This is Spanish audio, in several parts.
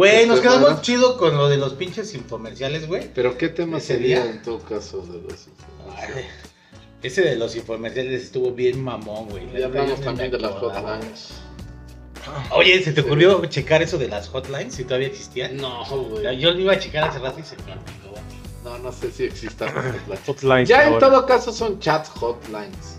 Güey, nos quedamos bueno, chido con lo de los pinches infomerciales, güey. Pero qué tema sería día. en todo caso de los Ay, Ese de los infomerciales estuvo bien mamón, güey. Ya hablamos también de las hotlines. Oye, ¿se te ocurrió checar eso de las hotlines si todavía existían? No, güey. Yo lo iba a checar hace rato y se me olvidó. No, no sé si existan hotlines. Hotlines Ya en todo caso son chat hotlines.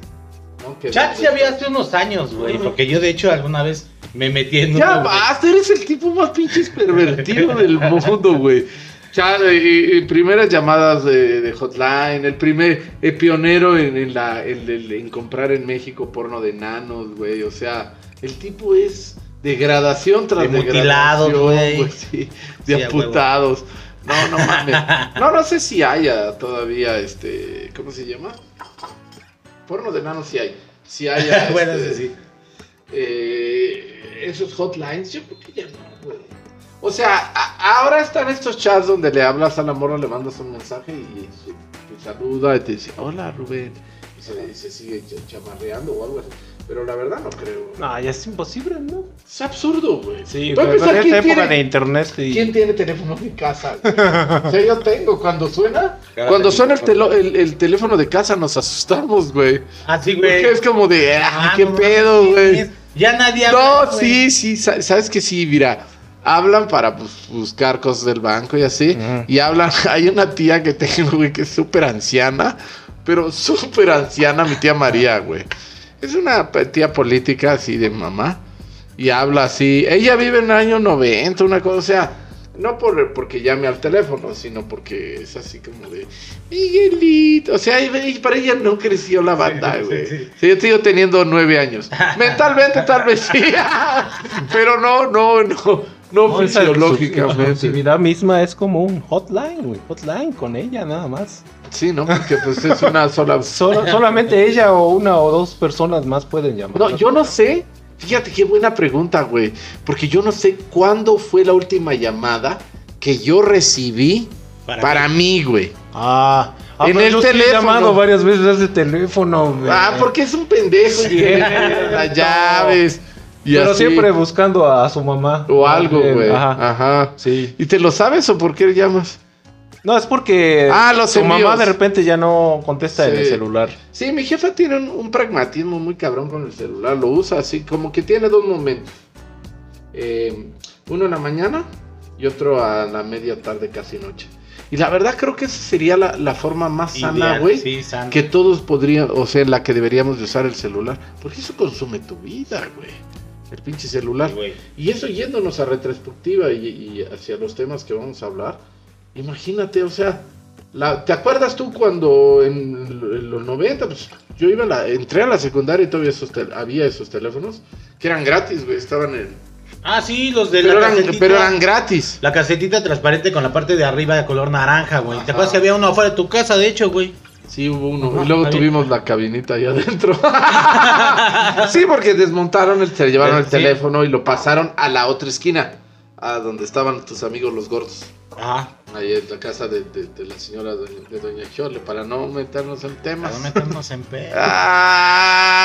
¿no? Que- Chat sí había hace unos años, güey. Porque yo, de hecho, alguna vez me metí en Ya uno, güey. basta, eres el tipo más pinches pervertido del mundo, güey. Chat, y, y primeras llamadas de, de hotline, el primer eh, pionero en, en la, en, comprar en México porno de nanos, güey. O sea, el tipo es degradación tras De mutilados, degradación, güey. sí, de Sí, amputados. No, no mames. No, no sé si haya todavía este. ¿Cómo se llama? Porno de nanos sí hay. Si haya. bueno, este, sí. Esos hotlines, yo creo que ya no, güey. O sea, a- ahora están estos chats donde le hablas a la morra, le mandas un mensaje y se- te saluda y te dice, hola Rubén. Y se, y se sigue ch- chamarreando o algo así. Pero la verdad no creo. No, ya es imposible, ¿no? Es absurdo, güey. Sí, güey, empezar, en esta ¿quién época tiene- de internet y... ¿Quién tiene teléfono en casa? güey? o sea, yo tengo. Cuando suena, Cada cuando suena el, teléfono. telo- el, el teléfono de casa nos asustamos, güey. Ah, sí, Porque güey. es como de, ah, Ah, qué no pedo, güey. Ya nadie habla, No, sí, sí, sa- sabes que sí, mira, hablan para pues, buscar cosas del banco y así, y hablan, hay una tía que tengo, güey, que es súper anciana, pero súper anciana, mi tía María, güey. Es una tía política así de mamá, y habla así, ella vive en el año 90, una cosa, o sea, no por, porque llame al teléfono, sino porque es así como de Miguelito. O sea, para ella no creció la banda, güey. sí, sí. Sí, yo sigo teniendo nueve años. Mentalmente tal vez sí. Pero no, no, no. No, fisiológicamente. exclusividad misma es como un hotline, güey. Hotline con ella nada más. Sí, ¿no? Porque pues es una sola. Solo- solamente ella o una o dos personas más pueden llamar. No, yo no sé. Fíjate qué buena pregunta, güey. Porque yo no sé cuándo fue la última llamada que yo recibí ¿Para para mí, güey. Ah, ah, En el yo sí he teléfono. llamado varias veces a ese teléfono. güey. Ah, porque es un pendejo y Sí. tiene las llaves. Y Pero así. siempre buscando a, a su mamá. O algo, güey. Ajá. Ajá. Sí. ¿Y te lo sabes o por qué llamas? No, es porque Ah, los su mamá de repente ya no contesta en el Sí. celular. Sí, mi jefa tiene un, un pragmatismo muy cabrón con el celular. Lo usa así, como que tiene dos momentos. Eh, uno en la mañana y otro a la media tarde, casi noche. Y la verdad creo que esa sería la, la forma más sana, Ideal, güey. Sí, sana. Que todos podrían, o sea, en la que deberíamos de usar el celular. Porque eso consume tu vida, güey. El pinche celular. Sí, güey. Y eso yéndonos a retrospectiva y, y hacia los temas que vamos a hablar. Imagínate, o sea, la- ¿te acuerdas tú cuando en, en los 90, pues yo iba a la, entré a la secundaria y todavía esos tel- había esos teléfonos que eran gratis, güey, estaban en... Ah, sí, los de Pero la eran, pero eran gratis. La casetita transparente con la parte de arriba de color naranja, güey. Ajá. ¿Te acuerdas que había uno afuera de tu casa, de hecho, güey? Sí, hubo uno. Ajá, y luego tuvimos la cabinita ahí adentro. sí, porque desmontaron, el, se llevaron el Sí. teléfono y lo pasaron a la otra esquina, a donde estaban tus amigos los gordos. Ajá. Ahí en la casa de, de- de la señora doña- de Doña Chole, para no meternos en temas. Para no meternos en pedo.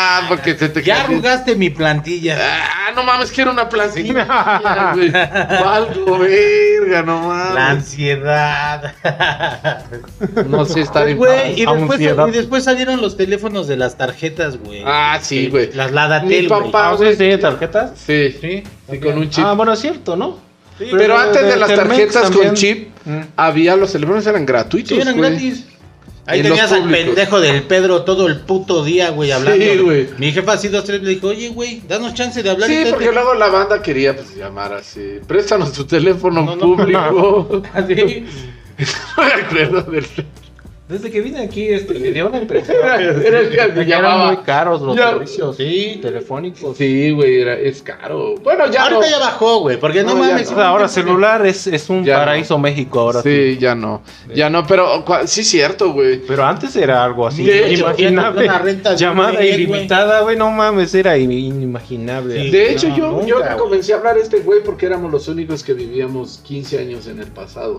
Ah, porque se te Ya arrugaste mi plantilla. Ah, no mames, quiero una plantilla. güey. Valgo, verga, no La mames. ansiedad. No sé estar en güey, y después, y después salieron los teléfonos de las tarjetas, güey. Ah, sí, güey. Las Mi Ladatel, güey. papá- Ah, ¿ustedes tienen tarjetas? Sí, Sí. sí, con un chip. Ah, bueno, es cierto, ¿no? Sí, Pero pero antes de, de las tarjetas con chip, Mm. había los teléfonos eran gratuitos. Sí, eran güey. gratis. Ahí tenías al pendejo del Pedro todo el puto día, güey, hablando. Sí, güey. Mi jefa así dos, tres le dijo, oye, güey, danos chance de hablar. y Sí, te- porque luego la banda quería pues, llamar así. Préstanos tu teléfono No, no, público. Así. No me acuerdo del. Desde que vine aquí, este, me dio una impresión. Era, era el que eran muy caros los Ya- servicios Sí. telefónicos. Sí, güey, era- es caro. Bueno, ya Ahorita no. ya bajó, güey, porque no, No, mames. no. Ahora celular es, es un Ya paraíso México ahora sí. Sí, ya no. Ya no, pero cua- sí, cierto, güey. Pero antes era algo así De hecho, inimaginable. una renta Llamada ilimitada, güey, no mames, era in- inimaginable. Sí. De hecho, No, yo, nunca, yo comencé a hablar a este güey porque éramos los únicos que vivíamos 15 años en el pasado.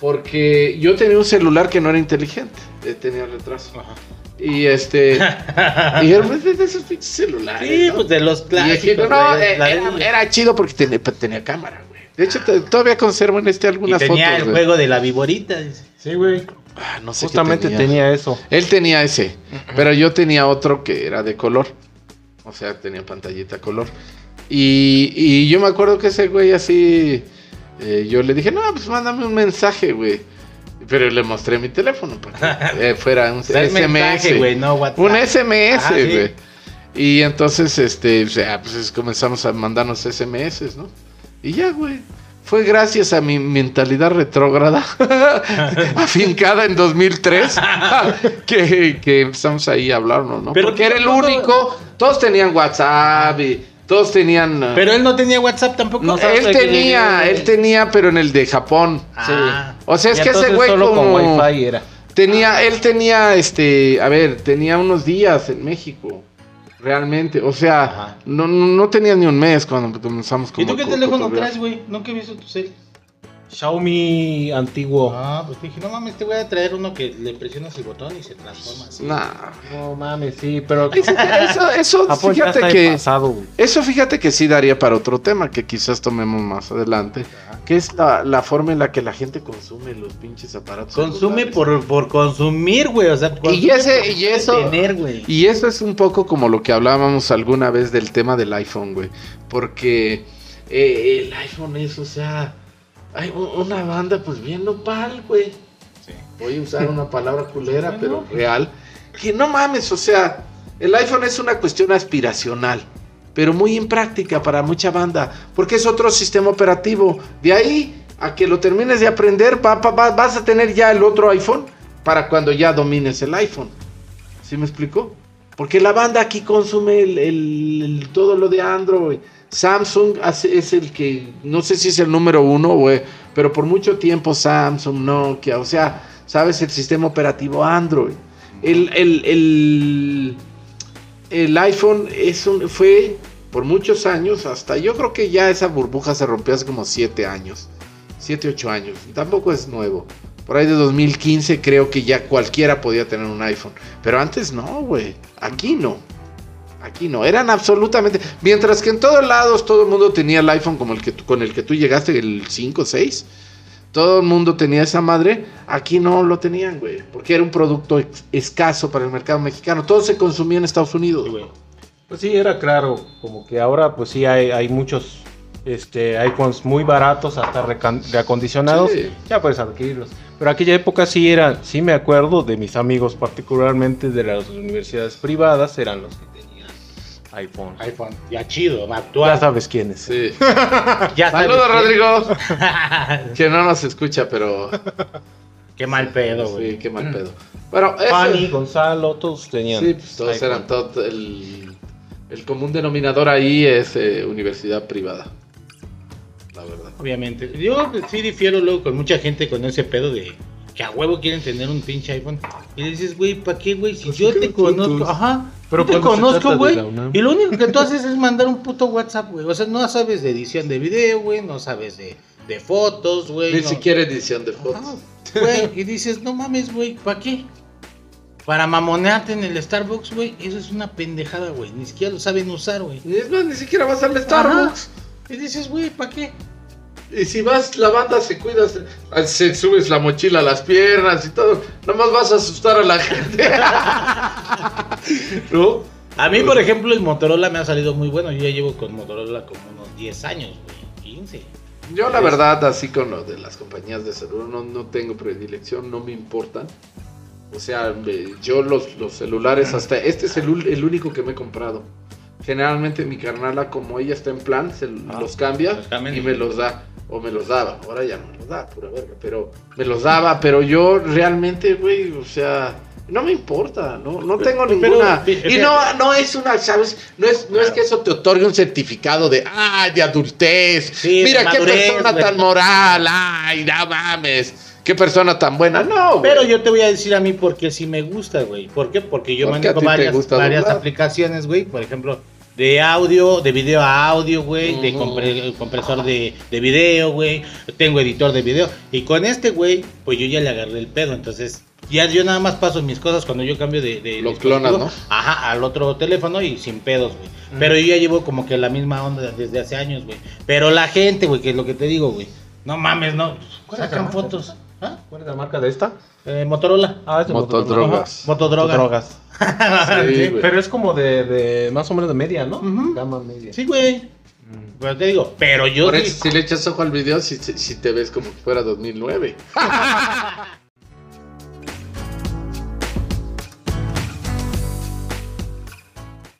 Porque yo tenía un celular que no era inteligente, eh, tenía retraso. Ajá. Y este. dijeron, pues es de esos pinches celulares. Sí, ¿no? pues de los Y clásicos. dije, no, eh, era, de- era chido porque tenía, tenía cámara, güey. De hecho, te- todavía conservo en este Y algunas tenía fotos. el güey. juego de la viborita. dice. Sí, güey. Ah, no sé Justamente tenía. eso. Él tenía ese, pero yo tenía otro que era de color. O sea, tenía pantallita color. Y, y yo me acuerdo que ese güey así, eh, yo le dije, no, pues mándame un mensaje, güey. Pero le mostré mi teléfono para que eh, fuera un el mensaje, SMS. güey, no WhatsApp. Un SMS, Ah, sí. güey. Y entonces, este, o sea, pues es- comenzamos a mandarnos SMS, ¿no? Y ya, güey. Fue gracias a mi mentalidad retrógrada, afincada en 2003, que, que empezamos ahí a hablarnos, ¿no? Pero Porque era el único, todos tenían WhatsApp y todos tenían... uh, Pero él no tenía WhatsApp tampoco. No él tenía, él tenía, pero en el de Japón. Ah. O sea, es que ese güey solo como... con Wi-Fi era. Tenía, él tenía, este, a ver, tenía unos días en México, realmente. O sea, no, no, no tenía ni un mes cuando comenzamos como ¿Y tú qué teléfono traes, güey? Nunca he visto tu cel. Xiaomi antiguo. Ah, pues dije, no mames, te voy a traer uno que le presionas el botón y se transforma así. Nah. No mames, sí, pero. Eso, eso, eso, Japón ya fíjate que, pasado, eso fíjate que sí daría para otro tema que quizás tomemos más adelante, que es la, la forma en la que la gente consume los pinches aparatos. Consume por, por consumir, güey. O sea, consume ese- por y eso- Tener, güey. Y eso es un poco como lo que hablábamos alguna vez del tema del iPhone, güey. Porque eh, el iPhone es, o sea, hay una banda pues bien nopal, güey. Voy a usar una palabra culera, Sí, pero ¿no? real. Que no mames, o sea, el iPhone es una cuestión aspiracional, pero muy impráctica para mucha banda, porque es otro sistema operativo. De ahí a que lo termines de aprender, va- va- va- vas a tener ya el otro iPhone para cuando ya domines el iPhone. ¿Sí me explico? Porque la banda aquí consume el, todo lo de Android. Samsung es el que, no sé si es el número uno, güey, pero por mucho tiempo Samsung, Nokia, o sea, sabes, el sistema operativo Android. El, el iPhone es un, fue por muchos años, hasta yo creo que ya esa burbuja se rompió hace como 7 años, 7, 8 años, tampoco es nuevo. Por ahí de 2015 creo que ya cualquiera podía tener un iPhone. Pero antes no, güey. Aquí no. Aquí no. Eran absolutamente... Mientras que en todos lados todo el mundo tenía el iPhone como el que con el que tú llegaste, el 5, 6. Todo el mundo tenía esa madre. Aquí no lo tenían, güey. Porque era un producto escaso para el mercado mexicano. Todo se consumía en Estados Unidos, güey. Pues sí, era claro. Como que ahora, pues sí, hay muchos este, iPhones muy baratos, hasta reacondicionados. Sí. Ya puedes adquirirlos. Pero aquella época sí era, sí me acuerdo de mis amigos, particularmente de las universidades privadas, eran los que tenían iPhone. iPhone. Ya chido, Ya actual. sabes quiénes. Sí. Ya Saludos, quién. Rodrigo. Que no nos escucha, pero... Qué mal pedo, güey. Sí, qué mal pedo. Bueno, eso... Fanny, Gonzalo, todos tenían. Sí, pues todos iPhone. eran el común denominador ahí es eh, universidad privada. Obviamente. Yo sí difiero luego con mucha gente con ese pedo de que a huevo quieren tener un pinche iPhone. Y le dices, güey, ¿para qué, güey? Si Pues yo te conozco, ajá. Pero te conozco, güey. Y lo único que tú haces es mandar un puto WhatsApp, güey. O sea, no sabes de edición de video, güey. No sabes de, de fotos, güey. Ni no- siquiera edición de fotos. Güey, y dices, no mames, güey, ¿para qué? Para mamonearte en el Starbucks, güey, eso es una pendejada, güey. Ni siquiera lo saben usar, güey. Es más, ni siquiera vas al Starbucks. Y dices, güey, ¿para qué? Y si vas, la banda se cuida, se, se subes la mochila a las piernas y todo. Nomás vas a asustar a la gente. ¿No? A mí, por ejemplo, el Motorola me ha salido muy bueno. Yo ya llevo con Motorola como unos 10 años, güey. 15. Yo la verdad, así con lo de las compañías de celular, no, no tengo predilección, no me importan. O sea, me- yo los, los celulares, hasta este es el, único que me he comprado. Generalmente mi carnala, como ella está en plan, se Ah, los cambia los y- me los da. O me los daba. Ahora ya no me los da, pura verga. Pero me los daba, pero yo realmente, güey, o sea, no me importa. No, no tengo Pero, ninguna. y no, no es una, ¿sabes? No es, no es que eso te otorgue un certificado de, ay, de adultez. Sí, Mira de qué persona tan moral. Ay, no mames. Qué persona tan buena. No. Pero yo te voy a decir a mí por qué sí me gusta, güey. ¿Por qué? Porque yo ¿Por manejo varias, varias doblar? aplicaciones, güey. Por ejemplo, de audio, de video a audio, güey. De compre- compresor de, de video, güey. Tengo editor de video. Y con este, güey, pues yo ya le agarré el pedo. Entonces, ya yo nada más paso mis cosas cuando yo cambio de. de Lo clonas, ¿no? Ajá, al otro teléfono y sin pedos, güey. Pero yo ya llevo como que la misma onda desde hace años, güey. Pero la gente, güey, que es lo que te digo, güey. No mames, no. ¿Cuál es la Sacan marca? fotos. ¿Ah? ¿Cuál es la marca de esta? Eh, Motorola. Ah, es Motodrogas. Motodroga. Motodrogas. Sí. Pero es como de, de más o menos de media, ¿no? Ujú. Gama media. Sí, güey. Pero te digo, pero yo Por eso, si le echas ojo al video, si, si te ves como que fuera 2009.